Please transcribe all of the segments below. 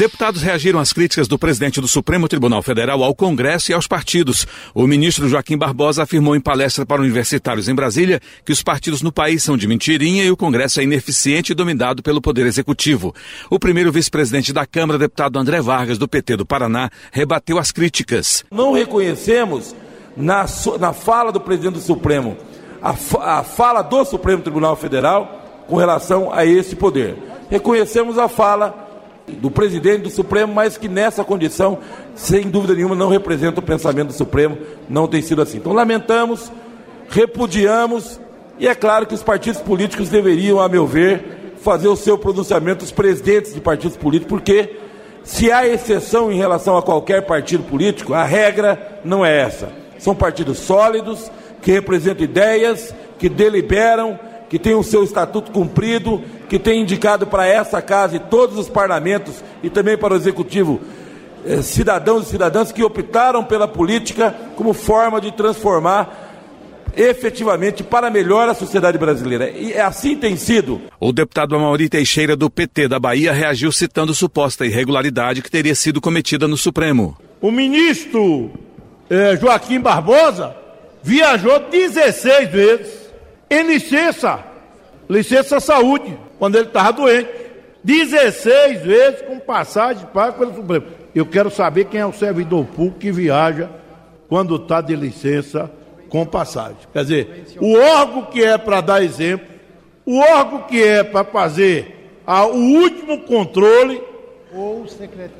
Deputados reagiram às críticas do presidente do Supremo Tribunal Federal ao Congresso e aos partidos. O ministro Joaquim Barbosa afirmou em palestra para universitários em Brasília que os partidos no país são de mentirinha e o Congresso é ineficiente e dominado pelo Poder Executivo. O primeiro vice-presidente da Câmara, deputado André Vargas, do PT do Paraná, rebateu as críticas. Não reconhecemos na, na fala do presidente do Supremo a, a fala do Supremo Tribunal Federal com relação a esse poder. Reconhecemos a fala do presidente do Supremo, mas que nessa condição, sem dúvida nenhuma, não representa o pensamento do Supremo, não tem sido assim. Então lamentamos, repudiamos, e é claro que os partidos políticos deveriam, a meu ver, fazer o seu pronunciamento, os presidentes de partidos políticos, porque se há exceção em relação a qualquer partido político, a regra não é essa. São partidos sólidos, que representam ideias, que deliberam, que têm o seu estatuto cumprido, que têm indicado para essa casa e todos os parlamentos e também para o executivo eh, cidadãos e cidadãs que optaram pela política como forma de transformar efetivamente para melhor a sociedade brasileira. E assim tem sido. O deputado Amauri Teixeira, do PT da Bahia, reagiu citando suposta irregularidade que teria sido cometida no Supremo. O ministro eh, Joaquim Barbosa viajou 16 vezes em licença, licença saúde, quando ele estava doente. 16 vezes com passagem paga pelo Supremo. Eu quero saber quem é o servidor público que viaja quando está de licença com passagem. Quer dizer, o órgão que é para dar exemplo, o órgão que é para fazer a, o último controle,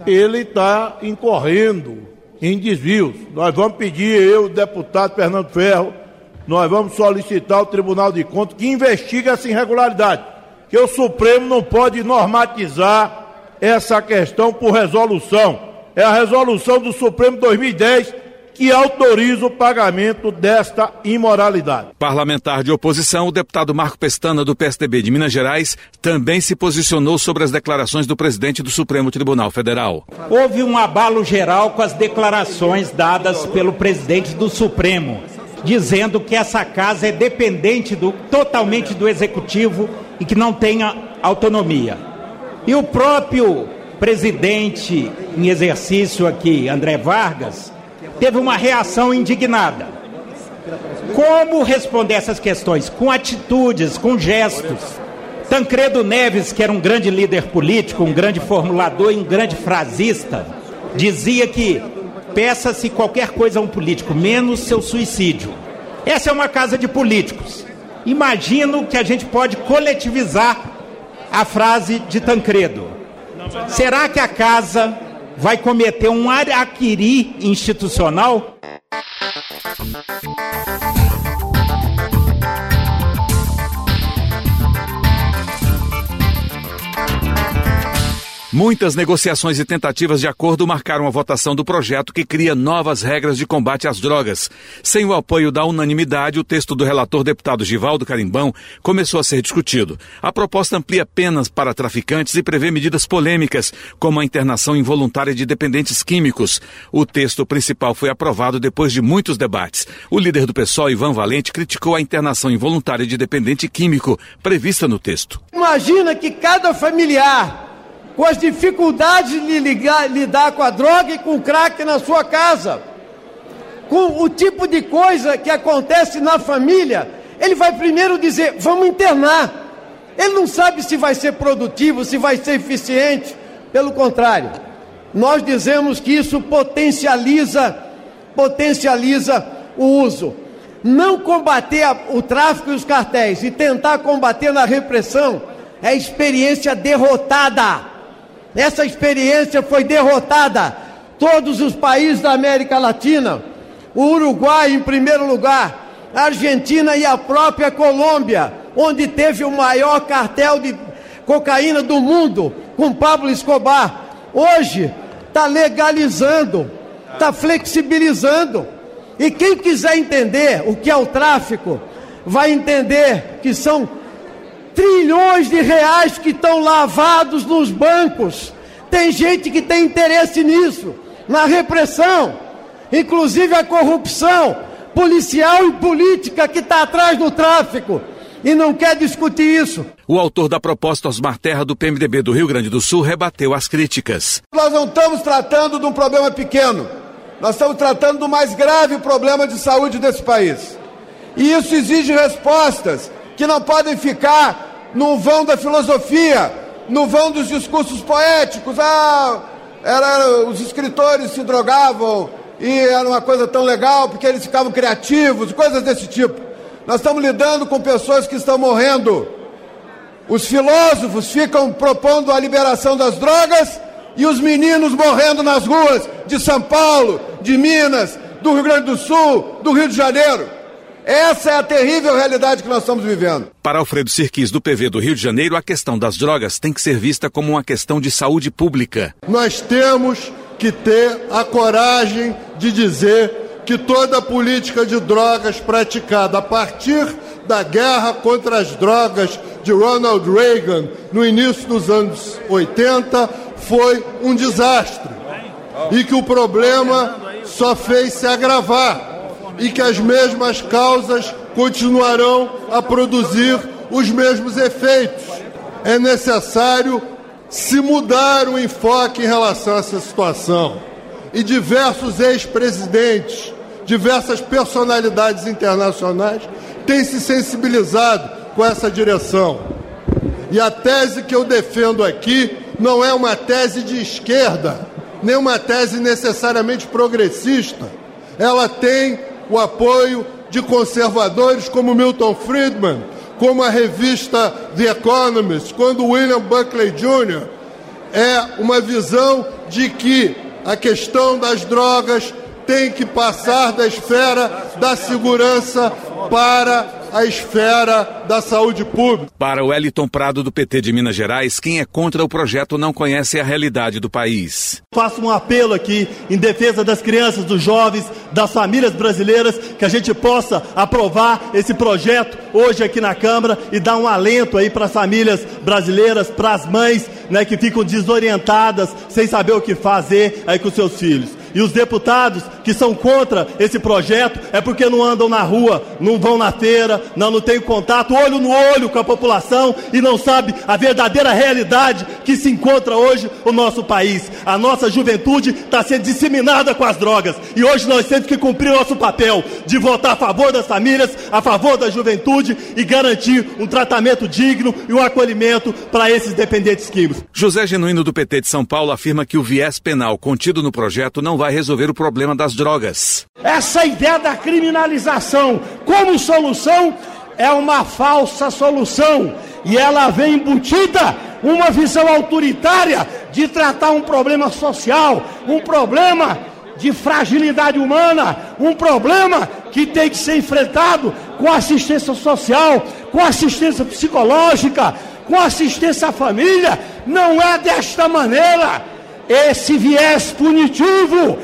ele está incorrendo em desvios. Nós vamos pedir, eu, o deputado Fernando Ferro, nós vamos solicitar ao Tribunal de Contas que investigue essa irregularidade, que o Supremo não pode normatizar essa questão por resolução. É a resolução do Supremo 2010 que autoriza o pagamento desta imoralidade. Parlamentar de oposição, o deputado Marco Pestana, do PSDB de Minas Gerais, também se posicionou sobre as declarações do presidente do Supremo Tribunal Federal. Houve um abalo geral com as declarações dadas pelo presidente do Supremo dizendo que essa casa é dependente do, totalmente do executivo e que não tenha autonomia. E o próprio presidente em exercício aqui, André Vargas, teve uma reação indignada. Como responder essas questões? Com atitudes, com gestos. Tancredo Neves, que era um grande líder político, um grande formulador e um grande frasista, dizia que Peça-se qualquer coisa a um político, menos seu suicídio. Essa é uma casa de políticos. Imagino que a gente pode coletivizar a frase de Tancredo. Será que a casa vai cometer um araquiri institucional? Muitas negociações e tentativas de acordo marcaram a votação do projeto que cria novas regras de combate às drogas. Sem o apoio da unanimidade, o texto do relator deputado Givaldo Carimbão começou a ser discutido. A proposta amplia penas para traficantes e prevê medidas polêmicas, como a internação involuntária de dependentes químicos. O texto principal foi aprovado depois de muitos debates. O líder do PSOL, Ivan Valente, criticou a internação involuntária de dependente químico prevista no texto. Imagina que cada familiar com as dificuldades de ligar, lidar com a droga e com o crack na sua casa, com o tipo de coisa que acontece na família, ele vai primeiro dizer: vamos internar. Ele não sabe se vai ser produtivo, se vai ser eficiente. Pelo contrário, nós dizemos que isso potencializa, potencializa o uso. Não combater o tráfico e os cartéis e tentar combater na repressão é experiência derrotada. Essa experiência foi derrotada. Todos os países da América Latina, o Uruguai em primeiro lugar, a Argentina e a própria Colômbia, onde teve o maior cartel de cocaína do mundo, com Pablo Escobar, hoje está legalizando, está flexibilizando. E quem quiser entender o que é o tráfico, vai entender que são trilhões de reais que estão lavados nos bancos, Tem gente que tem interesse nisso, na repressão, inclusive a corrupção policial e política que está atrás do tráfico e não quer discutir isso. O autor da proposta Osmar Terra do PMDB do Rio Grande do Sul rebateu as críticas. Nós não estamos tratando de um problema pequeno. Nós estamos tratando do mais grave problema de saúde desse país. E isso exige respostas que não podem ficar no vão da filosofia, no vão dos discursos poéticos. Ah, era, os escritores se drogavam e era uma coisa tão legal porque eles ficavam criativos, coisas desse tipo. Nós estamos lidando com pessoas que estão morrendo. Os filósofos ficam propondo a liberação das drogas e os meninos morrendo nas ruas de São Paulo, de Minas, do Rio Grande do Sul, do Rio de Janeiro. Essa é a terrível realidade que nós estamos vivendo. Para Alfredo Sirquis, do PV do Rio de Janeiro, a questão das drogas tem que ser vista como uma questão de saúde pública. Nós temos que ter a coragem de dizer que toda política de drogas praticada a partir da guerra contra as drogas de Ronald Reagan no início dos anos 80 foi um desastre e que o problema só fez se agravar e que as mesmas causas continuarão a produzir os mesmos efeitos. É necessário se mudar o enfoque em relação a essa situação. E diversos ex-presidentes diversas personalidades internacionais têm se sensibilizado com essa direção. E a tese que eu defendo aqui não é uma tese de esquerda, nem uma tese necessariamente progressista. Ela tem o apoio de conservadores como Milton Friedman, como a revista The Economist, quando William Buckley Jr. é uma visão de que a questão das drogas tem que passar da esfera da segurança para a esfera da saúde pública. Para o Eliton Prado do PT de Minas Gerais, quem é contra o projeto não conhece a realidade do país. Faço um apelo aqui em defesa das crianças, dos jovens, das famílias brasileiras, que a gente possa aprovar esse projeto hoje aqui na Câmara e dar um alento aí para as famílias brasileiras, para as mães, né, que ficam desorientadas, sem saber o que fazer aí com seus filhos. E os deputados que são contra esse projeto é porque não andam na rua, não vão na feira, não, não têm contato olho no olho com a população e não sabe a verdadeira realidade que se encontra hoje o nosso país. A nossa juventude está sendo disseminada com as drogas e hoje nós temos que cumprir nosso papel de votar a favor das famílias, a favor da juventude e garantir um tratamento digno e um acolhimento para esses dependentes químicos. José Genuíno do PT de São Paulo afirma que o viés penal contido no projeto não vai resolver o problema das drogas. Essa ideia da criminalização como solução é uma falsa solução e ela vem embutida uma visão autoritária de tratar um problema social, um problema de fragilidade humana, um problema que tem que ser enfrentado com assistência social, com assistência psicológica, com assistência à família. Não é desta maneira esse viés punitivo,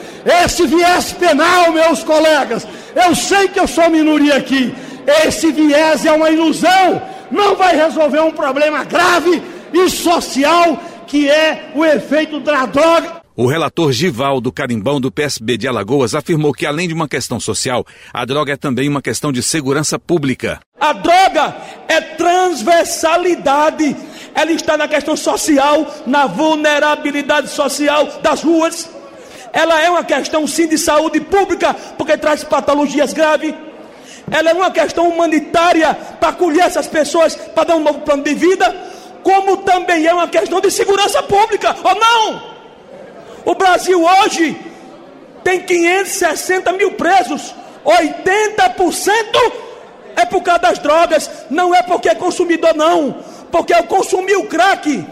esse viés penal, meus colegas. Eu sei que eu sou minoria aqui. Esse viés é uma ilusão, não vai resolver um problema grave e social que é o efeito da droga. O relator Givaldo Carimbão, do PSB de Alagoas, afirmou que, além de uma questão social, a droga é também uma questão de segurança pública. A droga é transversalidade ela está na questão social, na vulnerabilidade social das ruas. Ela é uma questão sim de saúde pública, porque traz patologias graves. Ela é uma questão humanitária para acolher essas pessoas, para dar um novo plano de vida, como também é uma questão de segurança pública, ou não? O Brasil hoje tem 560 mil presos, 80% é por causa das drogas, não é porque é consumidor, não porque ao consumir o crack,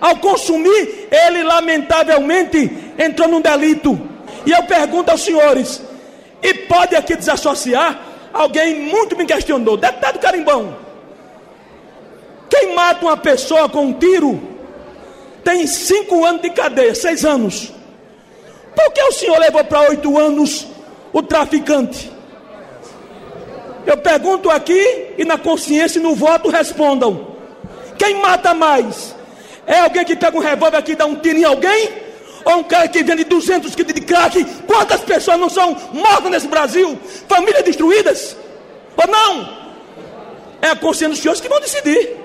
ao consumir, ele lamentavelmente entrou num delito. E eu pergunto aos senhores, e pode aqui desassociar? Alguém muito me questionou, deputado Carimbão, quem mata uma pessoa com um tiro tem cinco anos de cadeia, seis anos. Por que o senhor levou para oito anos o traficante? Eu pergunto aqui e na consciência e no voto respondam. Quem mata mais? É alguém que pega um revólver aqui e dá um tiro em alguém? Ou um cara que vende 200 quilos de crack? Quantas pessoas não são mortas nesse Brasil? Famílias destruídas? Ou não? É a consciência dos senhores que vão decidir.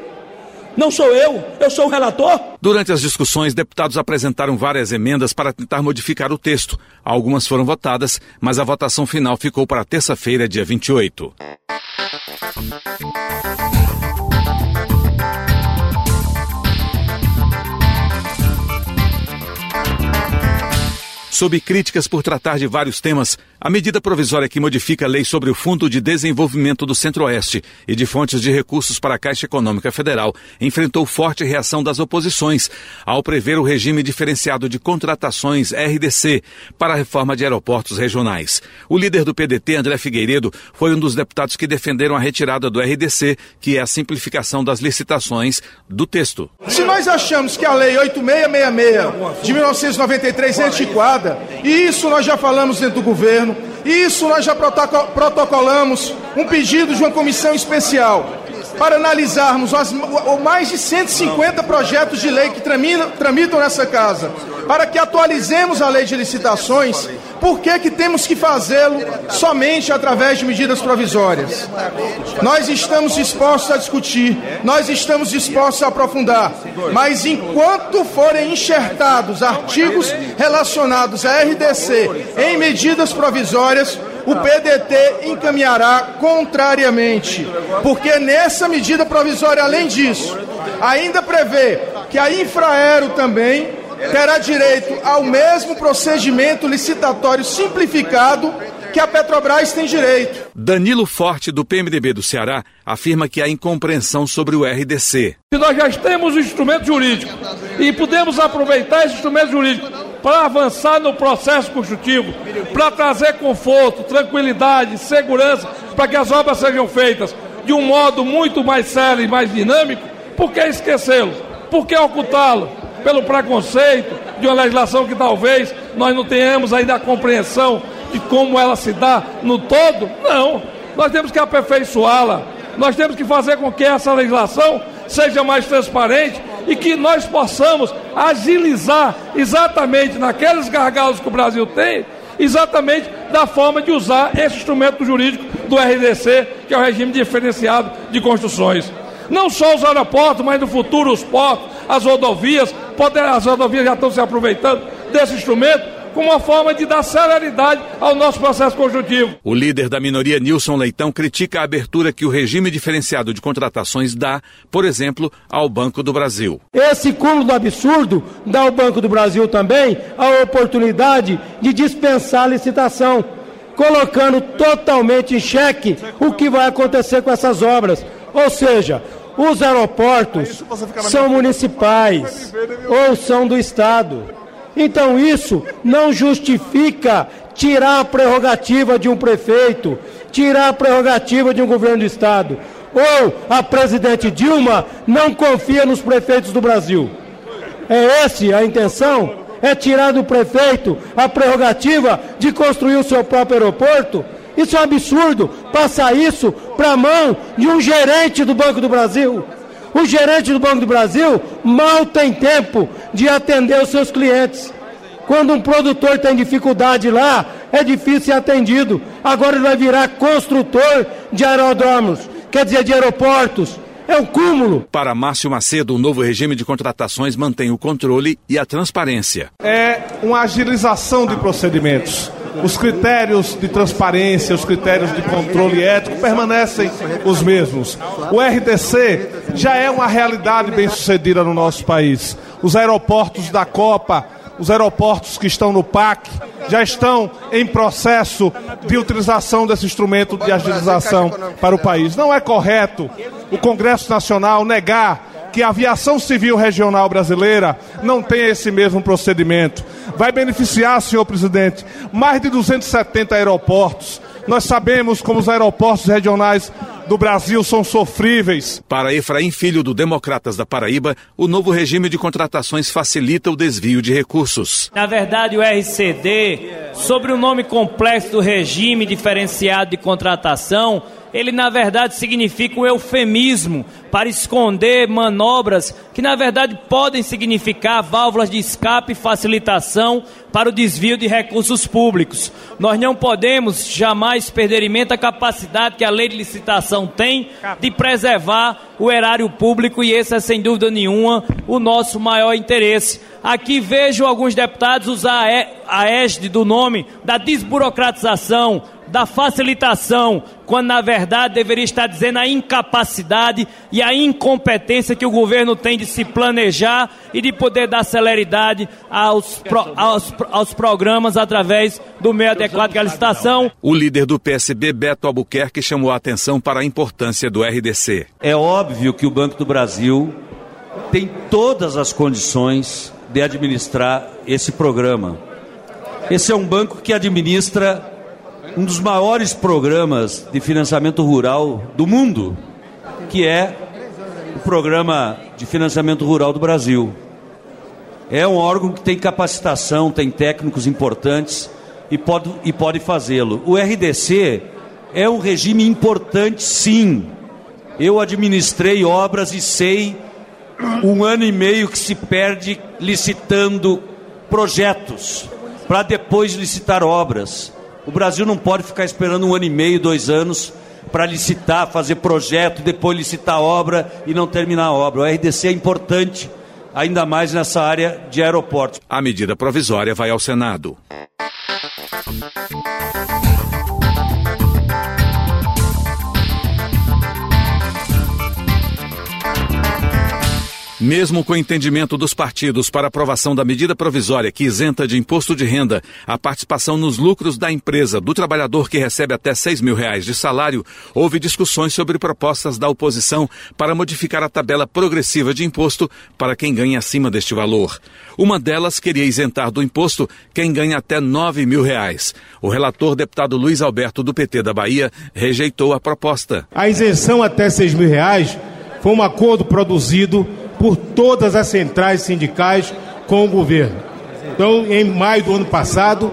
Não sou eu, eu sou o relator. Durante as discussões, deputados apresentaram várias emendas para tentar modificar o texto. Algumas foram votadas, mas a votação final ficou para terça-feira, dia 28. Sob críticas por tratar de vários temas, a medida provisória que modifica a lei sobre o Fundo de Desenvolvimento do Centro-Oeste e de fontes de recursos para a Caixa Econômica Federal enfrentou forte reação das oposições ao prever o regime diferenciado de contratações RDC para a reforma de aeroportos regionais. O líder do PDT, André Figueiredo, foi um dos deputados que defenderam a retirada do RDC, que é a simplificação das licitações, do texto. Se nós achamos que a Lei 8666 de 1993 é antiquada, e isso nós já falamos dentro do governo, isso nós já protocolamos. Um pedido de uma comissão especial para analisarmos as, mais de 150 projetos de lei que tramitam, tramitam nessa casa, para que atualizemos a lei de licitações, por que, que temos que fazê-lo somente através de medidas provisórias? Nós estamos dispostos a discutir, nós estamos dispostos a aprofundar, mas enquanto forem enxertados artigos relacionados à RDC em medidas provisórias, o PDT encaminhará contrariamente, porque nessa medida provisória, além disso, ainda prevê que a Infraero também terá direito ao mesmo procedimento licitatório simplificado que a Petrobras tem direito. Danilo Forte, do PMDB do Ceará, afirma que há incompreensão sobre o RDC. Se nós já temos o instrumento jurídico e podemos aproveitar esse instrumento jurídico para avançar no processo construtivo, para trazer conforto, tranquilidade, segurança, para que as obras sejam feitas de um modo muito mais sério e mais dinâmico, por que esquecê-lo? Por que ocultá-lo? pelo preconceito de uma legislação que talvez nós não tenhamos ainda a compreensão de como ela se dá no todo? Não. Nós temos que aperfeiçoá-la. Nós temos que fazer com que essa legislação seja mais transparente e que nós possamos agilizar exatamente naqueles gargalos que o Brasil tem, exatamente da forma de usar esse instrumento jurídico do RDC, que é o regime diferenciado de construções. Não só os aeroportos, mas no futuro os portos, as rodovias, poder, as rodovias já estão se aproveitando desse instrumento como uma forma de dar celeridade ao nosso processo construtivo. O líder da minoria, Nilson Leitão, critica a abertura que o regime diferenciado de contratações dá, por exemplo, ao Banco do Brasil. Esse cúmulo do absurdo dá ao Banco do Brasil também a oportunidade de dispensar a licitação, colocando totalmente em xeque o que vai acontecer com essas obras. Ou seja, os aeroportos são municipais ou são do Estado. Então isso não justifica tirar a prerrogativa de um prefeito, tirar a prerrogativa de um governo do Estado. Ou a presidente Dilma não confia nos prefeitos do Brasil. É essa a intenção? É tirar do prefeito a prerrogativa de construir o seu próprio aeroporto? Isso é um absurdo, passar isso para a mão de um gerente do Banco do Brasil. O gerente do Banco do Brasil mal tem tempo de atender os seus clientes. Quando um produtor tem dificuldade lá, é difícil ser atendido. Agora ele vai virar construtor de aeródromos, quer dizer, de aeroportos. É um cúmulo. Para Márcio Macedo, o novo regime de contratações mantém o controle e a transparência. É uma agilização de procedimentos os critérios de transparência, os critérios de controle ético permanecem os mesmos. O RDC já é uma realidade bem sucedida no nosso país. Os aeroportos da Copa, os aeroportos que estão no PAC, já estão em processo de utilização desse instrumento de agilização para o país. Não é correto o Congresso Nacional negar que a aviação civil regional brasileira não tenha esse mesmo procedimento. Vai beneficiar, senhor presidente, mais de 270 aeroportos. Nós sabemos como os aeroportos regionais do Brasil são sofríveis. Para Efraim Filho, do Democratas da Paraíba, o novo regime de contratações facilita o desvio de recursos. Na verdade, o RCD, sobre o nome complexo do regime diferenciado de contratação, ele na verdade significa um eufemismo para esconder manobras que na verdade podem significar válvulas de escape e facilitação para o desvio de recursos públicos. Nós não podemos jamais perder em mente a capacidade que a lei de licitação tem de preservar o erário público e esse é sem dúvida nenhuma o nosso maior interesse. Aqui vejo alguns deputados usar a égide do nome da desburocratização, da facilitação, quando na verdade deveria estar dizendo a incapacidade e a incompetência que o governo tem de se planejar e de poder dar celeridade aos, pro, aos, aos programas através do meio adequado de licitação. O líder do PSB, Beto Albuquerque, chamou a atenção para a importância do RDC. É óbvio que o Banco do Brasil tem todas as condições de administrar esse programa. Esse é um banco que administra um dos maiores programas de financiamento rural do mundo, que é o Programa de Financiamento Rural do Brasil. É um órgão que tem capacitação, tem técnicos importantes e pode, e pode fazê-lo. O RDC é um regime importante, sim. Eu administrei obras e sei um ano e meio que se perde licitando projetos para depois licitar obras. O Brasil não pode ficar esperando um ano e meio, dois anos para licitar, fazer projeto, depois licitar obra e não terminar a obra. O RDC é importante, ainda mais nessa área de aeroportos. A medida provisória vai ao Senado. Mesmo com o entendimento dos partidos para aprovação da medida provisória que isenta de imposto de renda a participação nos lucros da empresa do trabalhador que recebe até 6 mil reais de salário, houve discussões sobre propostas da oposição para modificar a tabela progressiva de imposto para quem ganha acima deste valor. Uma delas queria isentar do imposto quem ganha até 9 mil reais. O relator, deputado Luiz Alberto do PT da Bahia, rejeitou a proposta. A isenção até 6 mil reais foi um acordo produzido por todas as centrais sindicais com o governo. Então, em maio do ano passado,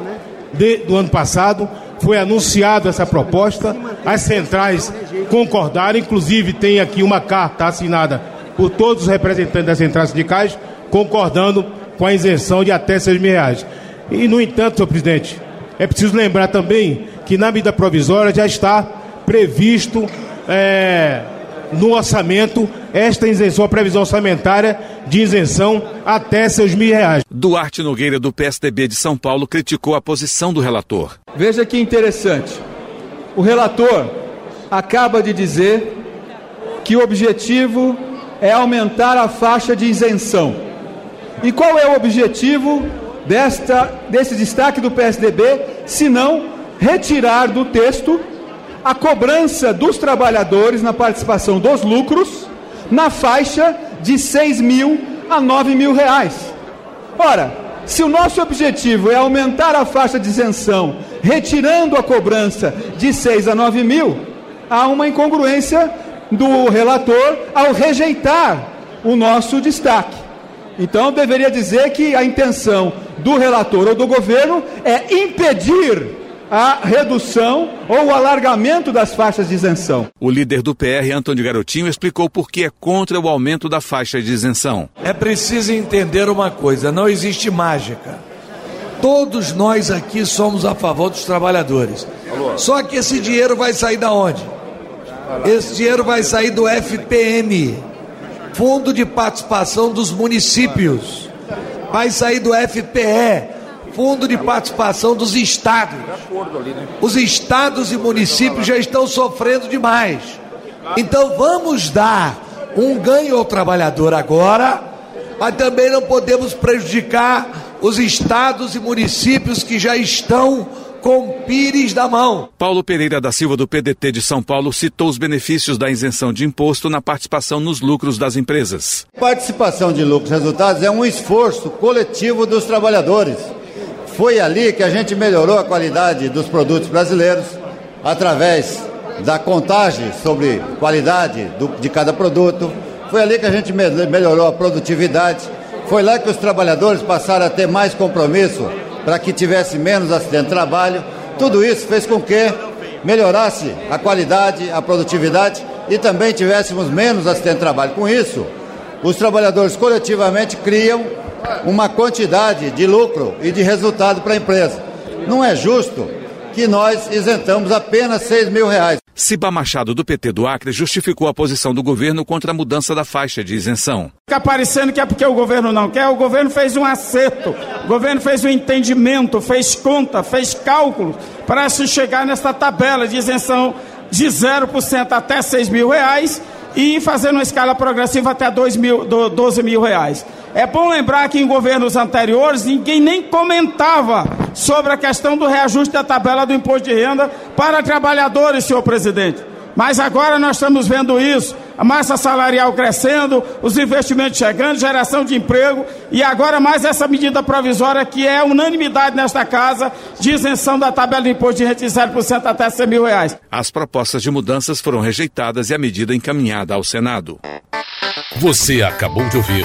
de, do ano passado, foi anunciada essa proposta, as centrais concordaram, inclusive tem aqui uma carta assinada por todos os representantes das centrais sindicais, concordando com a isenção de até 6 mil reais. E, no entanto, senhor presidente, é preciso lembrar também que na medida provisória já está previsto é, no orçamento esta isenção, a previsão orçamentária de isenção até seus mil reais. Duarte Nogueira, do PSDB de São Paulo, criticou a posição do relator. Veja que interessante. O relator acaba de dizer que o objetivo é aumentar a faixa de isenção. E qual é o objetivo desta, desse destaque do PSDB, se não retirar do texto a cobrança dos trabalhadores na participação dos lucros na faixa de 6 mil a 9 mil reais. Ora, se o nosso objetivo é aumentar a faixa de isenção, retirando a cobrança de 6 a 9 mil, há uma incongruência do relator ao rejeitar o nosso destaque. Então, deveria dizer que a intenção do relator ou do governo é impedir a redução ou o alargamento das faixas de isenção. O líder do PR, Antônio Garotinho, explicou por que é contra o aumento da faixa de isenção. É preciso entender uma coisa: não existe mágica. Todos nós aqui somos a favor dos trabalhadores. Só que esse dinheiro vai sair da onde? Esse dinheiro vai sair do FPM, Fundo de Participação dos Municípios. Vai sair do FPE, fundo de participação dos estados. Os estados e municípios já estão sofrendo demais. Então vamos dar um ganho ao trabalhador agora, mas também não podemos prejudicar os estados e municípios que já estão com pires da mão. Paulo Pereira da Silva, do PDT de São Paulo, citou os benefícios da isenção de imposto na participação nos lucros das empresas. Participação de lucros e resultados é um esforço coletivo dos trabalhadores foi ali que a gente melhorou a qualidade dos produtos brasileiros através da contagem sobre qualidade do, de cada produto. Foi ali que a gente me melhorou a produtividade. Foi lá que os trabalhadores passaram a ter mais compromisso para que tivesse menos acidente de trabalho. Tudo isso fez com que melhorasse a qualidade, a produtividade e também tivéssemos menos acidente de trabalho. Com isso, os trabalhadores coletivamente criam uma quantidade de lucro e de resultado para a empresa. Não é justo que nós isentamos apenas 6 mil reais. Ciba Machado, do PT do Acre, justificou a posição do governo contra a mudança da faixa de isenção. Fica parecendo que é porque o governo não quer, o governo fez um acerto, o governo fez um entendimento, fez conta, fez cálculo para se chegar nesta tabela de isenção de 0% até 6 mil reais e fazer uma escala progressiva até 2 mil, 12 mil reais. É bom lembrar que em governos anteriores ninguém nem comentava sobre a questão do reajuste da tabela do imposto de renda para trabalhadores, senhor presidente. Mas agora nós estamos vendo isso, a massa salarial crescendo, os investimentos chegando, geração de emprego e agora mais essa medida provisória que é unanimidade nesta casa de isenção da tabela do imposto de renda de 0% até 100 mil reais. As propostas de mudanças foram rejeitadas e a medida encaminhada ao Senado. Você acabou de ouvir